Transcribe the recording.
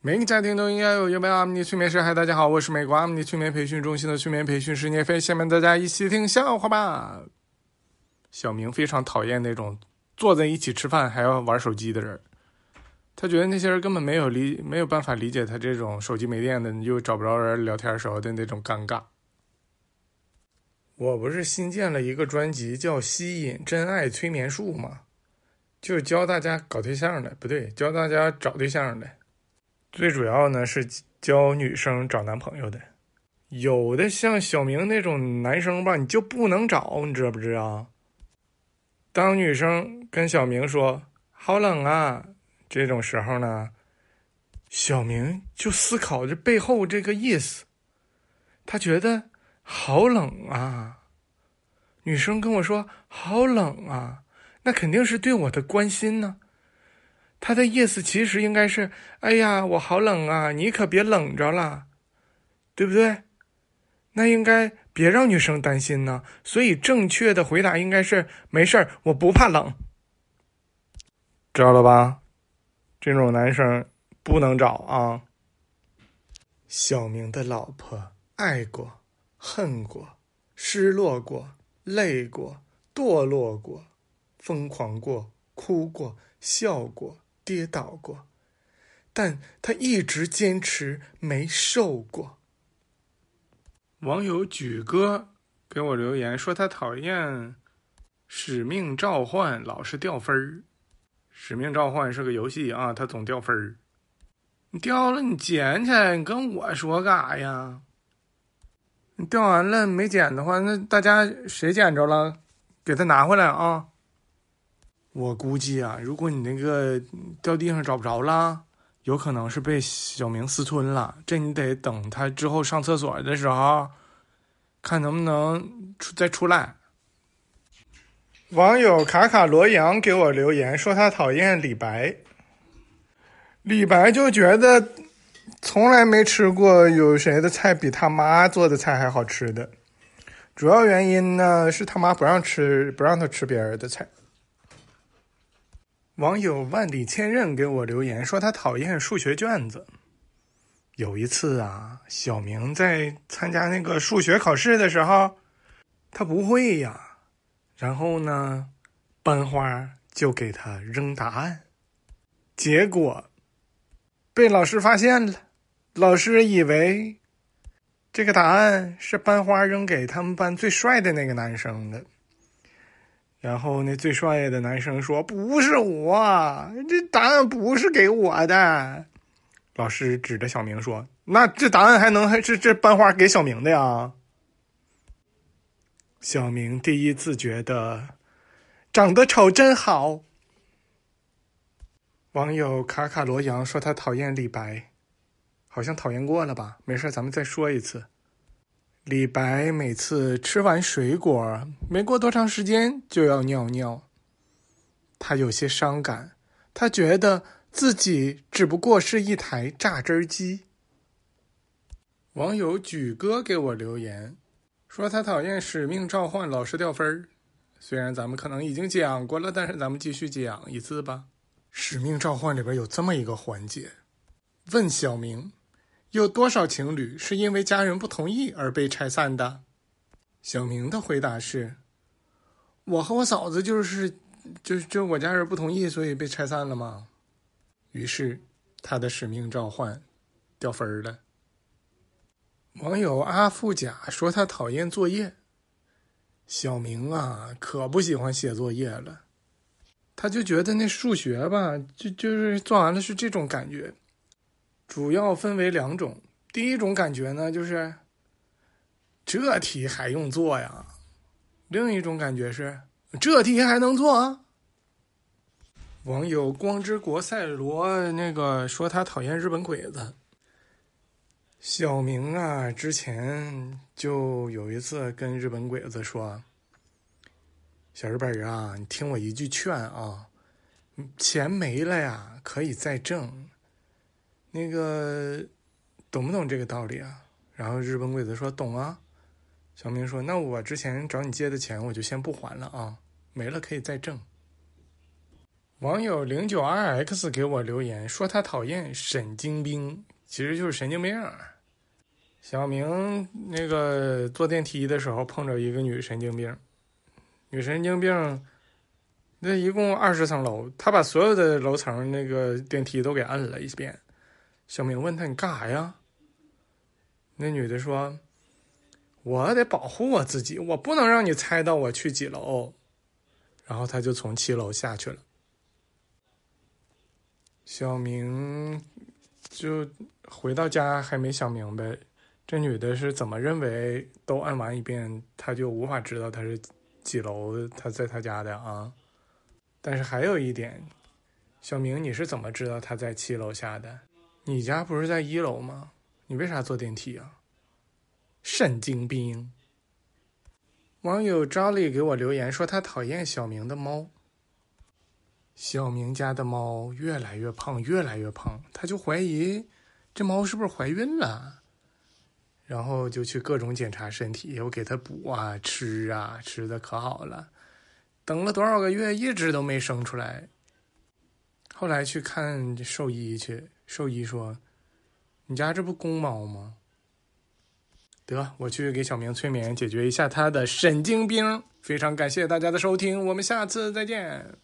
每个家庭都应该有一位阿米尼催眠师。嗨，大家好，我是美国阿米尼催眠培训中心的催眠培训师聂飞。下面大家一起听笑话吧。小明非常讨厌那种坐在一起吃饭还要玩手机的人，他觉得那些人根本没有理没有办法理解他这种手机没电的又找不着人聊天时候的那种尴尬。我不是新建了一个专辑叫《吸引真爱催眠术》吗？就是教大家搞对象的，不对，教大家找对象的。最主要呢是教女生找男朋友的，有的像小明那种男生吧，你就不能找，你知不知道？当女生跟小明说“好冷啊”这种时候呢，小明就思考这背后这个意思，他觉得好冷啊。女生跟我说“好冷啊”，那肯定是对我的关心呢。他的意思其实应该是：“哎呀，我好冷啊，你可别冷着了，对不对？”那应该别让女生担心呢。所以正确的回答应该是：“没事儿，我不怕冷。”知道了吧？这种男生不能找啊。小明的老婆爱过、恨过、失落过、累过、堕落过、疯狂过、哭过、笑过。跌倒过，但他一直坚持没瘦过。网友举哥给我留言说，他讨厌《使命召唤》，老是掉分儿。《使命召唤》是个游戏啊，他总掉分儿。你掉了，你捡起来，你跟我说干啥呀？你掉完了没捡的话，那大家谁捡着了，给他拿回来啊。我估计啊，如果你那个掉地上找不着了，有可能是被小明私吞了。这你得等他之后上厕所的时候，看能不能出再出来。网友卡卡罗阳给我留言说他讨厌李白，李白就觉得从来没吃过有谁的菜比他妈做的菜还好吃的。主要原因呢是他妈不让吃，不让他吃别人的菜。网友万里千仞给我留言说他讨厌数学卷子。有一次啊，小明在参加那个数学考试的时候，他不会呀，然后呢，班花就给他扔答案，结果被老师发现了。老师以为这个答案是班花扔给他们班最帅的那个男生的。然后那最帅的男生说：“不是我，这答案不是给我的。”老师指着小明说：“那这答案还能还是这班花给小明的呀？”小明第一次觉得长得丑真好。网友卡卡罗阳说他讨厌李白，好像讨厌过了吧？没事，咱们再说一次。李白每次吃完水果，没过多长时间就要尿尿。他有些伤感，他觉得自己只不过是一台榨汁机。网友举哥给我留言，说他讨厌《使命召唤》，老是掉分儿。虽然咱们可能已经讲过了，但是咱们继续讲一次吧。《使命召唤》里边有这么一个环节，问小明。有多少情侣是因为家人不同意而被拆散的？小明的回答是：“我和我嫂子就是，就就我家人不同意，所以被拆散了嘛。”于是他的使命召唤掉分了。网友阿富甲说他讨厌作业。小明啊，可不喜欢写作业了，他就觉得那数学吧，就就是做完了是这种感觉。主要分为两种，第一种感觉呢，就是这题还用做呀；另一种感觉是这题还能做。网友光之国赛罗那个说他讨厌日本鬼子。小明啊，之前就有一次跟日本鬼子说：“小日本人啊，你听我一句劝啊，钱没了呀，可以再挣。”那个懂不懂这个道理啊？然后日本鬼子说懂啊。小明说：“那我之前找你借的钱，我就先不还了啊，没了可以再挣。”网友零九 rx 给我留言说他讨厌神经病，其实就是神经病。小明那个坐电梯的时候碰着一个女神经病，女神经病，那一共二十层楼，他把所有的楼层那个电梯都给摁了一遍。小明问他你干啥呀？那女的说：“我得保护我自己，我不能让你猜到我去几楼。”然后他就从七楼下去了。小明就回到家还没想明白，这女的是怎么认为都按完一遍，他就无法知道他是几楼，他在他家的啊。但是还有一点，小明你是怎么知道他在七楼下的？你家不是在一楼吗？你为啥坐电梯啊？神经病！网友 Jolly 给我留言说他讨厌小明的猫。小明家的猫越来越胖，越来越胖，他就怀疑这猫是不是怀孕了，然后就去各种检查身体，又给它补啊、吃啊，吃的可好了。等了多少个月，一直都没生出来。后来去看兽医去，兽医说：“你家这不公猫吗？”得，我去给小明催眠，解决一下他的神经病。非常感谢大家的收听，我们下次再见。